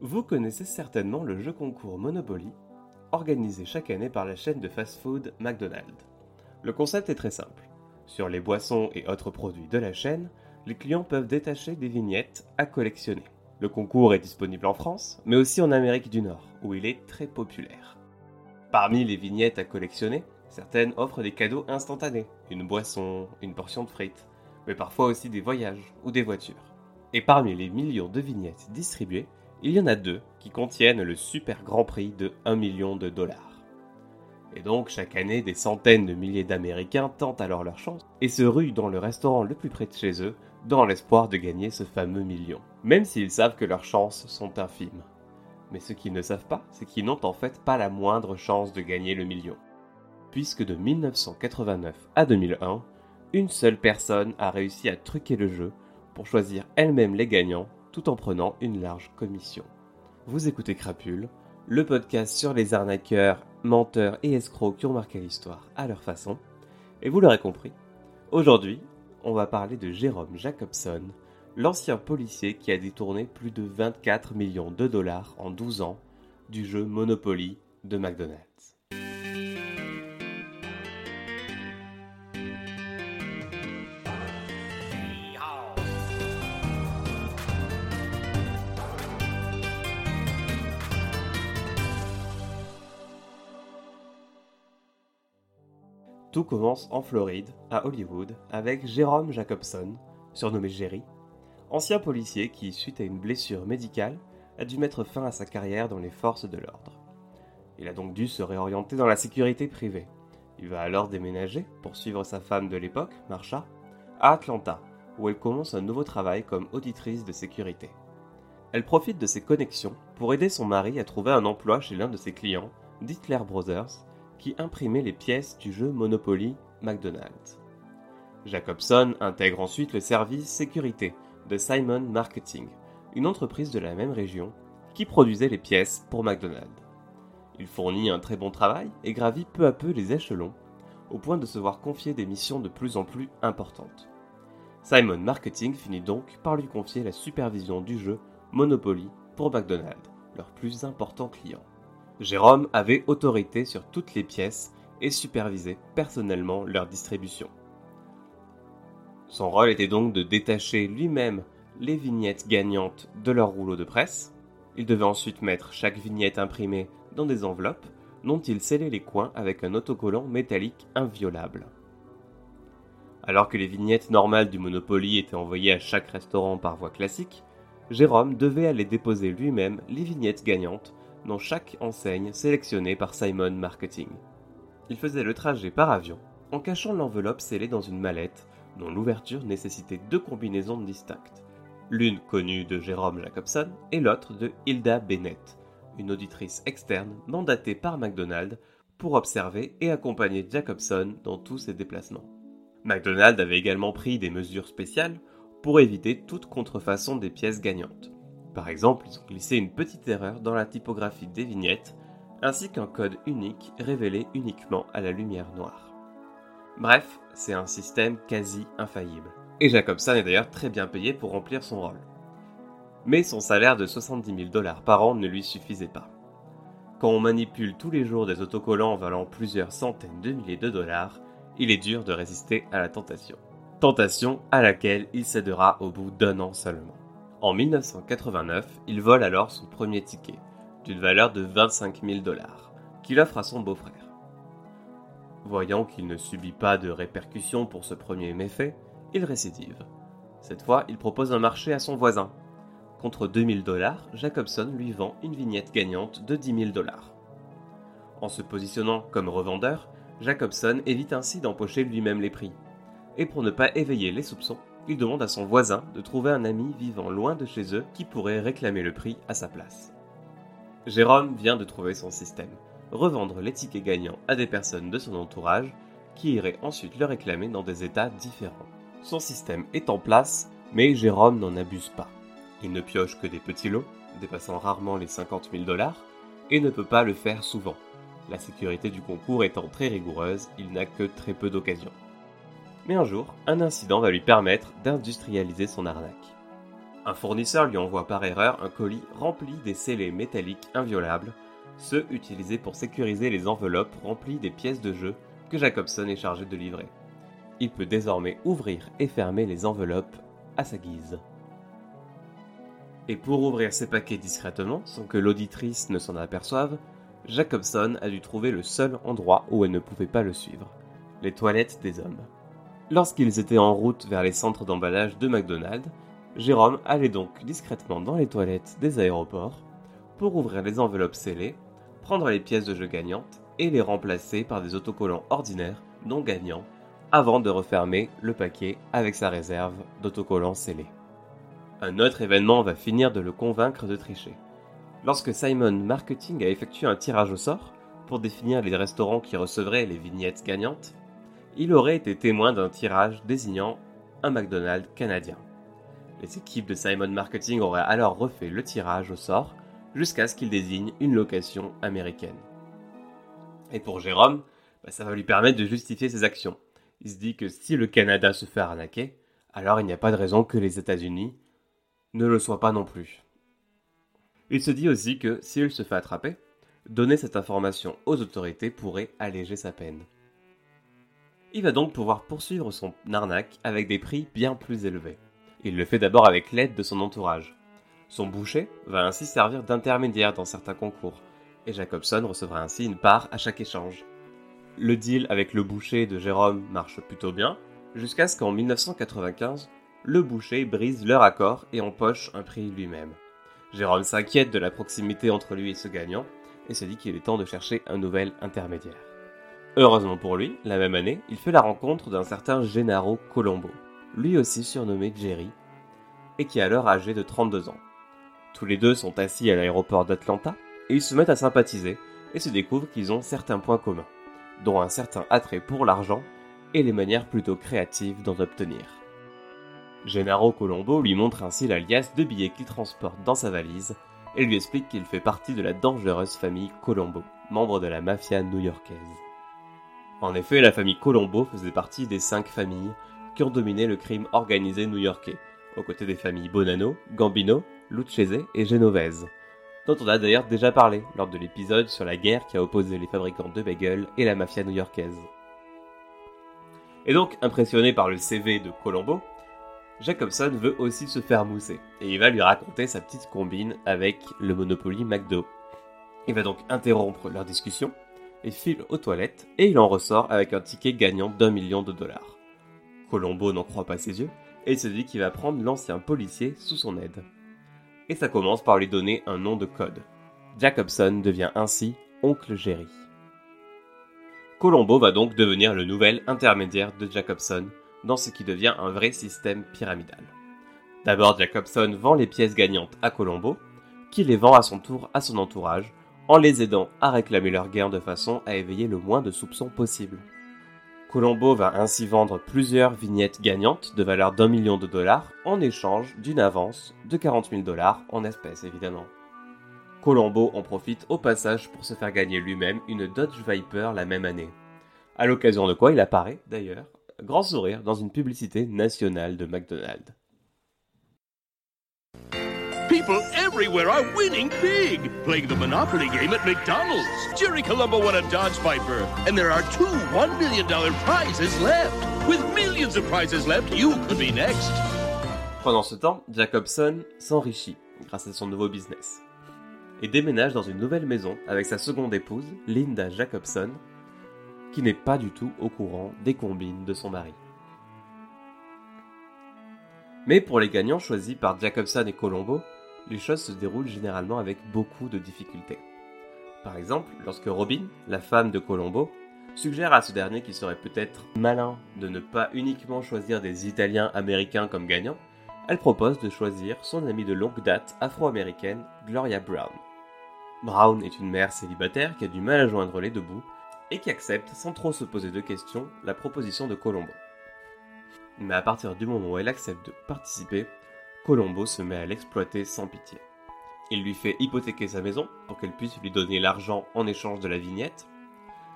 Vous connaissez certainement le jeu concours Monopoly, organisé chaque année par la chaîne de fast-food McDonald's. Le concept est très simple. Sur les boissons et autres produits de la chaîne, les clients peuvent détacher des vignettes à collectionner. Le concours est disponible en France, mais aussi en Amérique du Nord, où il est très populaire. Parmi les vignettes à collectionner, certaines offrent des cadeaux instantanés, une boisson, une portion de frites, mais parfois aussi des voyages ou des voitures. Et parmi les millions de vignettes distribuées, il y en a deux qui contiennent le super grand prix de 1 million de dollars. Et donc chaque année, des centaines de milliers d'Américains tentent alors leur chance et se ruent dans le restaurant le plus près de chez eux dans l'espoir de gagner ce fameux million, même s'ils savent que leurs chances sont infimes. Mais ce qu'ils ne savent pas, c'est qu'ils n'ont en fait pas la moindre chance de gagner le million. Puisque de 1989 à 2001, une seule personne a réussi à truquer le jeu pour choisir elle-même les gagnants tout en prenant une large commission. Vous écoutez Crapule, le podcast sur les arnaqueurs, menteurs et escrocs qui ont marqué l'histoire à leur façon. Et vous l'aurez compris, aujourd'hui, on va parler de Jérôme Jacobson, l'ancien policier qui a détourné plus de 24 millions de dollars en 12 ans du jeu Monopoly de McDonald's. Commence en Floride, à Hollywood, avec Jérôme Jacobson, surnommé Jerry, ancien policier qui, suite à une blessure médicale, a dû mettre fin à sa carrière dans les forces de l'ordre. Il a donc dû se réorienter dans la sécurité privée. Il va alors déménager, pour suivre sa femme de l'époque, Marsha, à Atlanta, où elle commence un nouveau travail comme auditrice de sécurité. Elle profite de ses connexions pour aider son mari à trouver un emploi chez l'un de ses clients, Dietler Brothers, qui imprimait les pièces du jeu Monopoly McDonald's. Jacobson intègre ensuite le service sécurité de Simon Marketing, une entreprise de la même région qui produisait les pièces pour McDonald's. Il fournit un très bon travail et gravit peu à peu les échelons, au point de se voir confier des missions de plus en plus importantes. Simon Marketing finit donc par lui confier la supervision du jeu Monopoly pour McDonald's, leur plus important client. Jérôme avait autorité sur toutes les pièces et supervisait personnellement leur distribution. Son rôle était donc de détacher lui-même les vignettes gagnantes de leur rouleau de presse. Il devait ensuite mettre chaque vignette imprimée dans des enveloppes dont il scellait les coins avec un autocollant métallique inviolable. Alors que les vignettes normales du Monopoly étaient envoyées à chaque restaurant par voie classique, Jérôme devait aller déposer lui-même les vignettes gagnantes dans chaque enseigne sélectionnée par Simon Marketing. Il faisait le trajet par avion en cachant l'enveloppe scellée dans une mallette dont l'ouverture nécessitait deux combinaisons distinctes, l'une connue de Jérôme Jacobson et l'autre de Hilda Bennett, une auditrice externe mandatée par McDonald pour observer et accompagner Jacobson dans tous ses déplacements. McDonald avait également pris des mesures spéciales pour éviter toute contrefaçon des pièces gagnantes. Par exemple, ils ont glissé une petite erreur dans la typographie des vignettes, ainsi qu'un code unique révélé uniquement à la lumière noire. Bref, c'est un système quasi infaillible. Et Jacobson est d'ailleurs très bien payé pour remplir son rôle. Mais son salaire de 70 000 dollars par an ne lui suffisait pas. Quand on manipule tous les jours des autocollants valant plusieurs centaines de milliers de dollars, il est dur de résister à la tentation. Tentation à laquelle il cédera au bout d'un an seulement. En 1989, il vole alors son premier ticket, d'une valeur de 25 000 dollars, qu'il offre à son beau-frère. Voyant qu'il ne subit pas de répercussions pour ce premier méfait, il récidive. Cette fois, il propose un marché à son voisin. Contre 2000 dollars, Jacobson lui vend une vignette gagnante de 10 000 dollars. En se positionnant comme revendeur, Jacobson évite ainsi d'empocher lui-même les prix. Et pour ne pas éveiller les soupçons, il demande à son voisin de trouver un ami vivant loin de chez eux qui pourrait réclamer le prix à sa place. Jérôme vient de trouver son système, revendre les tickets gagnants à des personnes de son entourage qui iraient ensuite le réclamer dans des états différents. Son système est en place, mais Jérôme n'en abuse pas. Il ne pioche que des petits lots, dépassant rarement les 50 000 dollars, et ne peut pas le faire souvent. La sécurité du concours étant très rigoureuse, il n'a que très peu d'occasions. Mais un jour, un incident va lui permettre d'industrialiser son arnaque. Un fournisseur lui envoie par erreur un colis rempli des scellés métalliques inviolables, ceux utilisés pour sécuriser les enveloppes remplies des pièces de jeu que Jacobson est chargé de livrer. Il peut désormais ouvrir et fermer les enveloppes à sa guise. Et pour ouvrir ces paquets discrètement, sans que l'auditrice ne s'en aperçoive, Jacobson a dû trouver le seul endroit où elle ne pouvait pas le suivre, les toilettes des hommes. Lorsqu'ils étaient en route vers les centres d'emballage de McDonald's, Jérôme allait donc discrètement dans les toilettes des aéroports pour ouvrir les enveloppes scellées, prendre les pièces de jeu gagnantes et les remplacer par des autocollants ordinaires non gagnants avant de refermer le paquet avec sa réserve d'autocollants scellés. Un autre événement va finir de le convaincre de tricher. Lorsque Simon Marketing a effectué un tirage au sort pour définir les restaurants qui recevraient les vignettes gagnantes, il aurait été témoin d'un tirage désignant un McDonald's canadien. Les équipes de Simon Marketing auraient alors refait le tirage au sort jusqu'à ce qu'il désigne une location américaine. Et pour Jérôme, bah, ça va lui permettre de justifier ses actions. Il se dit que si le Canada se fait arnaquer, alors il n'y a pas de raison que les États-Unis ne le soit pas non plus. Il se dit aussi que s'il se fait attraper, donner cette information aux autorités pourrait alléger sa peine. Il va donc pouvoir poursuivre son arnaque avec des prix bien plus élevés. Il le fait d'abord avec l'aide de son entourage. Son boucher va ainsi servir d'intermédiaire dans certains concours, et Jacobson recevra ainsi une part à chaque échange. Le deal avec le boucher de Jérôme marche plutôt bien, jusqu'à ce qu'en 1995, le boucher brise leur accord et empoche un prix lui-même. Jérôme s'inquiète de la proximité entre lui et ce gagnant et se dit qu'il est temps de chercher un nouvel intermédiaire. Heureusement pour lui, la même année, il fait la rencontre d'un certain Gennaro Colombo, lui aussi surnommé Jerry, et qui est alors âgé de 32 ans. Tous les deux sont assis à l'aéroport d'Atlanta et ils se mettent à sympathiser et se découvrent qu'ils ont certains points communs, dont un certain attrait pour l'argent et les manières plutôt créatives d'en obtenir. Gennaro Colombo lui montre ainsi la liasse de billets qu'il transporte dans sa valise et lui explique qu'il fait partie de la dangereuse famille Colombo, membre de la mafia new-yorkaise. En effet, la famille Colombo faisait partie des cinq familles qui ont dominé le crime organisé new-yorkais, aux côtés des familles Bonanno, Gambino, Lucchese et Genovese, dont on a d'ailleurs déjà parlé lors de l'épisode sur la guerre qui a opposé les fabricants de bagels et la mafia new-yorkaise. Et donc, impressionné par le CV de Colombo, Jacobson veut aussi se faire mousser, et il va lui raconter sa petite combine avec le Monopoly McDo. Il va donc interrompre leur discussion, et file aux toilettes, et il en ressort avec un ticket gagnant d'un million de dollars. Colombo n'en croit pas ses yeux, et il se dit qu'il va prendre l'ancien policier sous son aide. Et ça commence par lui donner un nom de code. Jacobson devient ainsi Oncle Jerry. Colombo va donc devenir le nouvel intermédiaire de Jacobson, dans ce qui devient un vrai système pyramidal. D'abord, Jacobson vend les pièces gagnantes à Colombo, qui les vend à son tour à son entourage, en les aidant à réclamer leur gain de façon à éveiller le moins de soupçons possible. Colombo va ainsi vendre plusieurs vignettes gagnantes de valeur d'un million de dollars en échange d'une avance de 40 000 dollars en espèces évidemment. Colombo en profite au passage pour se faire gagner lui-même une Dodge Viper la même année. À l'occasion de quoi il apparaît, d'ailleurs, grand sourire dans une publicité nationale de McDonald's. Everywhere are winning big, playing the Monopoly game at McDonald's. Jerry Colombo won a Dodge Viper, and there are two $1 million prizes left. With millions of prizes left, you could be next. Pendant ce temps, Jacobson s'enrichit grâce à son nouveau business et déménage dans une nouvelle maison avec sa seconde épouse, Linda Jacobson, qui n'est pas du tout au courant des combines de son mari. Mais pour les gagnants choisis par Jacobson et Colombo, les choses se déroulent généralement avec beaucoup de difficultés. Par exemple, lorsque Robin, la femme de Colombo, suggère à ce dernier qu'il serait peut-être malin de ne pas uniquement choisir des Italiens américains comme gagnants, elle propose de choisir son amie de longue date afro-américaine, Gloria Brown. Brown est une mère célibataire qui a du mal à joindre les deux bouts et qui accepte sans trop se poser de questions la proposition de Colombo. Mais à partir du moment où elle accepte de participer, Colombo se met à l'exploiter sans pitié. Il lui fait hypothéquer sa maison pour qu'elle puisse lui donner l'argent en échange de la vignette,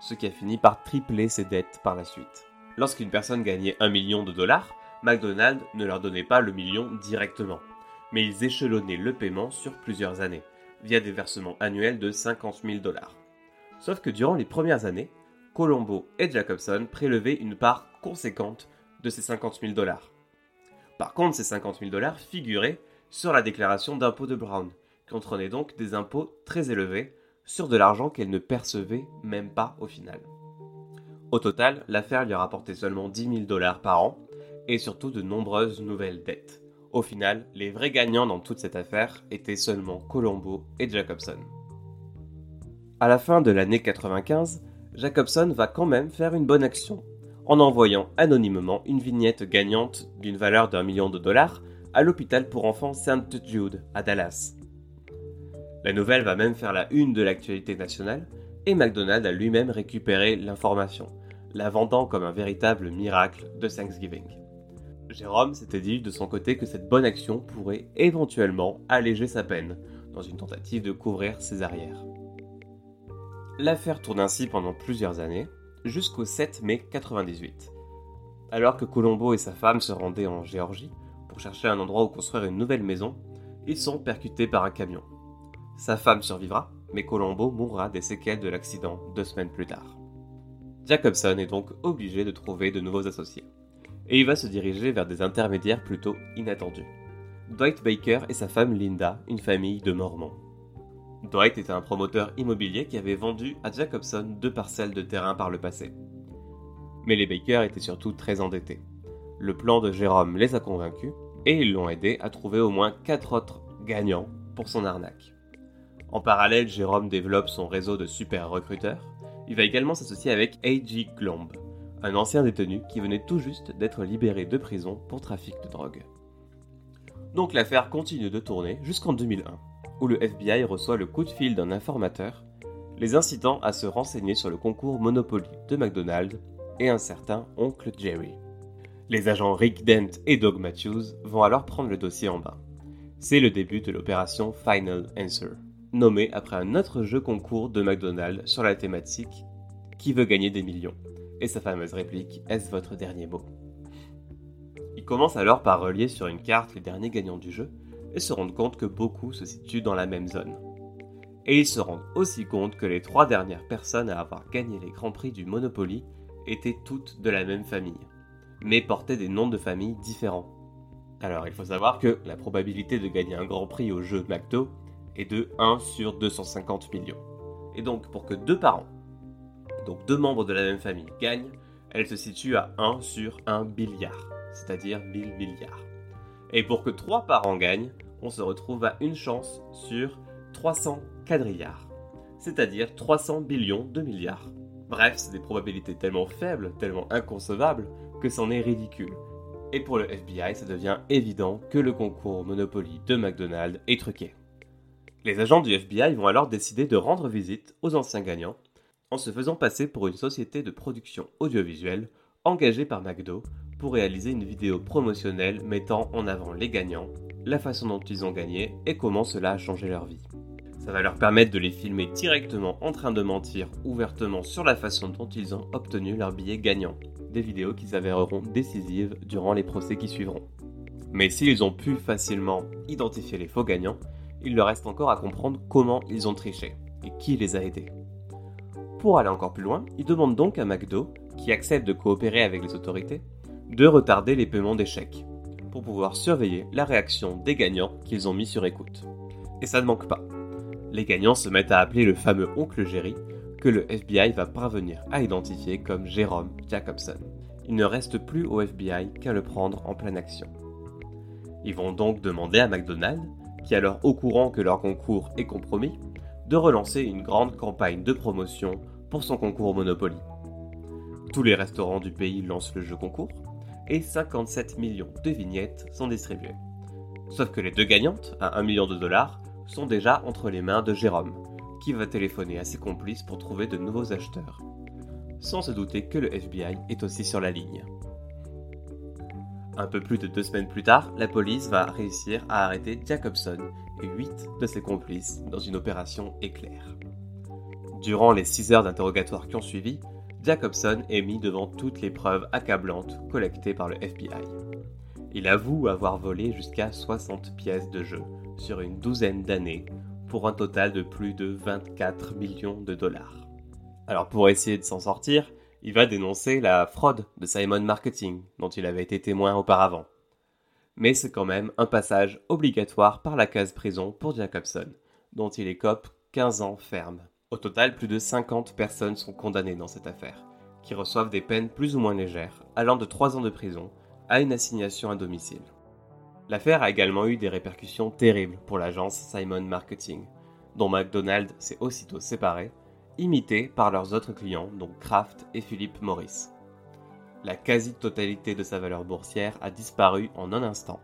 ce qui a fini par tripler ses dettes par la suite. Lorsqu'une personne gagnait un million de dollars, McDonald's ne leur donnait pas le million directement, mais ils échelonnaient le paiement sur plusieurs années, via des versements annuels de 50 000 dollars. Sauf que durant les premières années, Colombo et Jacobson prélevaient une part conséquente de ces 50 000 dollars. Par contre, ces 50 000 dollars figuraient sur la déclaration d'impôt de Brown, qui entraînait donc des impôts très élevés sur de l'argent qu'elle ne percevait même pas au final. Au total, l'affaire lui a rapporté seulement 10 000 dollars par an et surtout de nombreuses nouvelles dettes. Au final, les vrais gagnants dans toute cette affaire étaient seulement Colombo et Jacobson. À la fin de l'année 95, Jacobson va quand même faire une bonne action en envoyant anonymement une vignette gagnante d'une valeur d'un million de dollars à l'hôpital pour enfants St. Jude à Dallas. La nouvelle va même faire la une de l'actualité nationale et McDonald a lui-même récupéré l'information, la vendant comme un véritable miracle de Thanksgiving. Jérôme s'était dit de son côté que cette bonne action pourrait éventuellement alléger sa peine, dans une tentative de couvrir ses arrières. L'affaire tourne ainsi pendant plusieurs années, jusqu'au 7 mai 98. Alors que Colombo et sa femme se rendaient en Géorgie pour chercher un endroit où construire une nouvelle maison, ils sont percutés par un camion. Sa femme survivra, mais Colombo mourra des séquelles de l'accident deux semaines plus tard. Jacobson est donc obligé de trouver de nouveaux associés, et il va se diriger vers des intermédiaires plutôt inattendus. Dwight Baker et sa femme Linda, une famille de Mormons. Dwight était un promoteur immobilier qui avait vendu à Jacobson deux parcelles de terrain par le passé. Mais les Baker étaient surtout très endettés. Le plan de Jérôme les a convaincus et ils l'ont aidé à trouver au moins quatre autres gagnants pour son arnaque. En parallèle, Jérôme développe son réseau de super recruteurs. Il va également s'associer avec A.G. Glomb, un ancien détenu qui venait tout juste d'être libéré de prison pour trafic de drogue. Donc l'affaire continue de tourner jusqu'en 2001, où le FBI reçoit le coup de fil d'un informateur, les incitant à se renseigner sur le concours Monopoly de McDonald's et un certain oncle Jerry. Les agents Rick Dent et Doug Matthews vont alors prendre le dossier en main. C'est le début de l'opération Final Answer nommé après un autre jeu concours de McDonald's sur la thématique Qui veut gagner des millions? et sa fameuse réplique Est-ce votre dernier mot? Il commence alors par relier sur une carte les derniers gagnants du jeu et se rendre compte que beaucoup se situent dans la même zone. Et ils se rendent aussi compte que les trois dernières personnes à avoir gagné les grands prix du Monopoly étaient toutes de la même famille, mais portaient des noms de famille différents. Alors il faut savoir que la probabilité de gagner un grand prix au jeu McDo et de 1 sur 250 millions. Et donc pour que deux parents, donc deux membres de la même famille, gagnent, elle se situe à 1 sur 1 billiard, c'est-à-dire 1000 milliards. Et pour que trois parents gagnent, on se retrouve à une chance sur 300 quadrillards, c'est-à-dire 300 billions de milliards. Bref, c'est des probabilités tellement faibles, tellement inconcevables, que c'en est ridicule. Et pour le FBI, ça devient évident que le concours Monopoly de McDonald's est truqué. Les agents du FBI vont alors décider de rendre visite aux anciens gagnants en se faisant passer pour une société de production audiovisuelle engagée par McDo pour réaliser une vidéo promotionnelle mettant en avant les gagnants, la façon dont ils ont gagné et comment cela a changé leur vie. Ça va leur permettre de les filmer directement en train de mentir ouvertement sur la façon dont ils ont obtenu leur billet gagnant, des vidéos qui s'avéreront décisives durant les procès qui suivront. Mais s'ils ont pu facilement identifier les faux gagnants, il leur reste encore à comprendre comment ils ont triché et qui les a aidés. Pour aller encore plus loin, ils demandent donc à McDo, qui accepte de coopérer avec les autorités, de retarder les paiements chèques, pour pouvoir surveiller la réaction des gagnants qu'ils ont mis sur écoute. Et ça ne manque pas. Les gagnants se mettent à appeler le fameux oncle Jerry, que le FBI va parvenir à identifier comme Jérôme Jacobson. Il ne reste plus au FBI qu'à le prendre en pleine action. Ils vont donc demander à McDonald's qui alors au courant que leur concours est compromis, de relancer une grande campagne de promotion pour son concours Monopoly. Tous les restaurants du pays lancent le jeu concours et 57 millions de vignettes sont distribuées. Sauf que les deux gagnantes, à 1 million de dollars, sont déjà entre les mains de Jérôme, qui va téléphoner à ses complices pour trouver de nouveaux acheteurs, sans se douter que le FBI est aussi sur la ligne. Un peu plus de deux semaines plus tard, la police va réussir à arrêter Jacobson et huit de ses complices dans une opération éclair. Durant les six heures d'interrogatoire qui ont suivi, Jacobson est mis devant toutes les preuves accablantes collectées par le FBI. Il avoue avoir volé jusqu'à 60 pièces de jeu sur une douzaine d'années pour un total de plus de 24 millions de dollars. Alors pour essayer de s'en sortir, il va dénoncer la fraude de Simon Marketing dont il avait été témoin auparavant. Mais c'est quand même un passage obligatoire par la case prison pour Jacobson, dont il écope 15 ans ferme. Au total, plus de 50 personnes sont condamnées dans cette affaire, qui reçoivent des peines plus ou moins légères, allant de 3 ans de prison à une assignation à domicile. L'affaire a également eu des répercussions terribles pour l'agence Simon Marketing, dont McDonald's s'est aussitôt séparé, imité par leurs autres clients, dont Kraft et Philip Morris. La quasi-totalité de sa valeur boursière a disparu en un instant,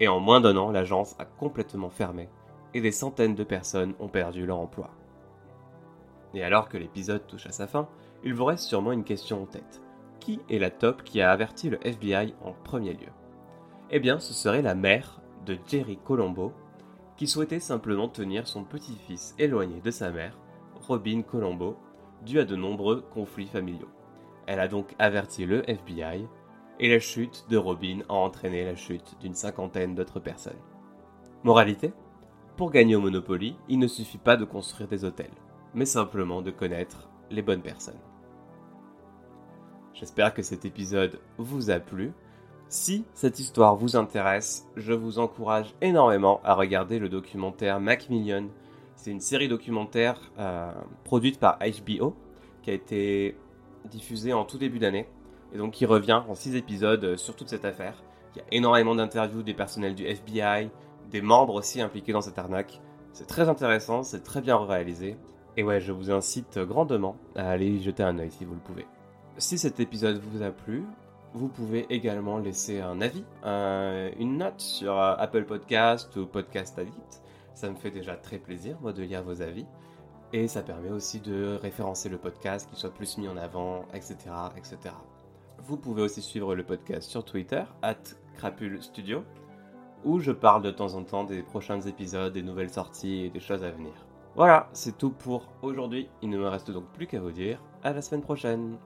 et en moins d'un an, l'agence a complètement fermé, et des centaines de personnes ont perdu leur emploi. Et alors que l'épisode touche à sa fin, il vous reste sûrement une question en tête. Qui est la top qui a averti le FBI en premier lieu? Eh bien, ce serait la mère de Jerry Colombo, qui souhaitait simplement tenir son petit-fils éloigné de sa mère, Robin Colombo, dû à de nombreux conflits familiaux. Elle a donc averti le FBI, et la chute de Robin a entraîné la chute d'une cinquantaine d'autres personnes. Moralité? Pour gagner au Monopoly, il ne suffit pas de construire des hôtels, mais simplement de connaître les bonnes personnes. J'espère que cet épisode vous a plu. Si cette histoire vous intéresse, je vous encourage énormément à regarder le documentaire Macmillion. C'est une série documentaire euh, produite par HBO qui a été diffusée en tout début d'année et donc qui revient en 6 épisodes sur toute cette affaire. Il y a énormément d'interviews des personnels du FBI, des membres aussi impliqués dans cette arnaque. C'est très intéressant, c'est très bien réalisé. Et ouais, je vous incite grandement à aller y jeter un œil si vous le pouvez. Si cet épisode vous a plu, vous pouvez également laisser un avis, une note sur euh, Apple Podcast ou Podcast Addict. Ça me fait déjà très plaisir, moi, de lire vos avis. Et ça permet aussi de référencer le podcast, qu'il soit plus mis en avant, etc., etc. Vous pouvez aussi suivre le podcast sur Twitter, at Crapule Studio, où je parle de temps en temps des prochains épisodes, des nouvelles sorties et des choses à venir. Voilà, c'est tout pour aujourd'hui. Il ne me reste donc plus qu'à vous dire à la semaine prochaine.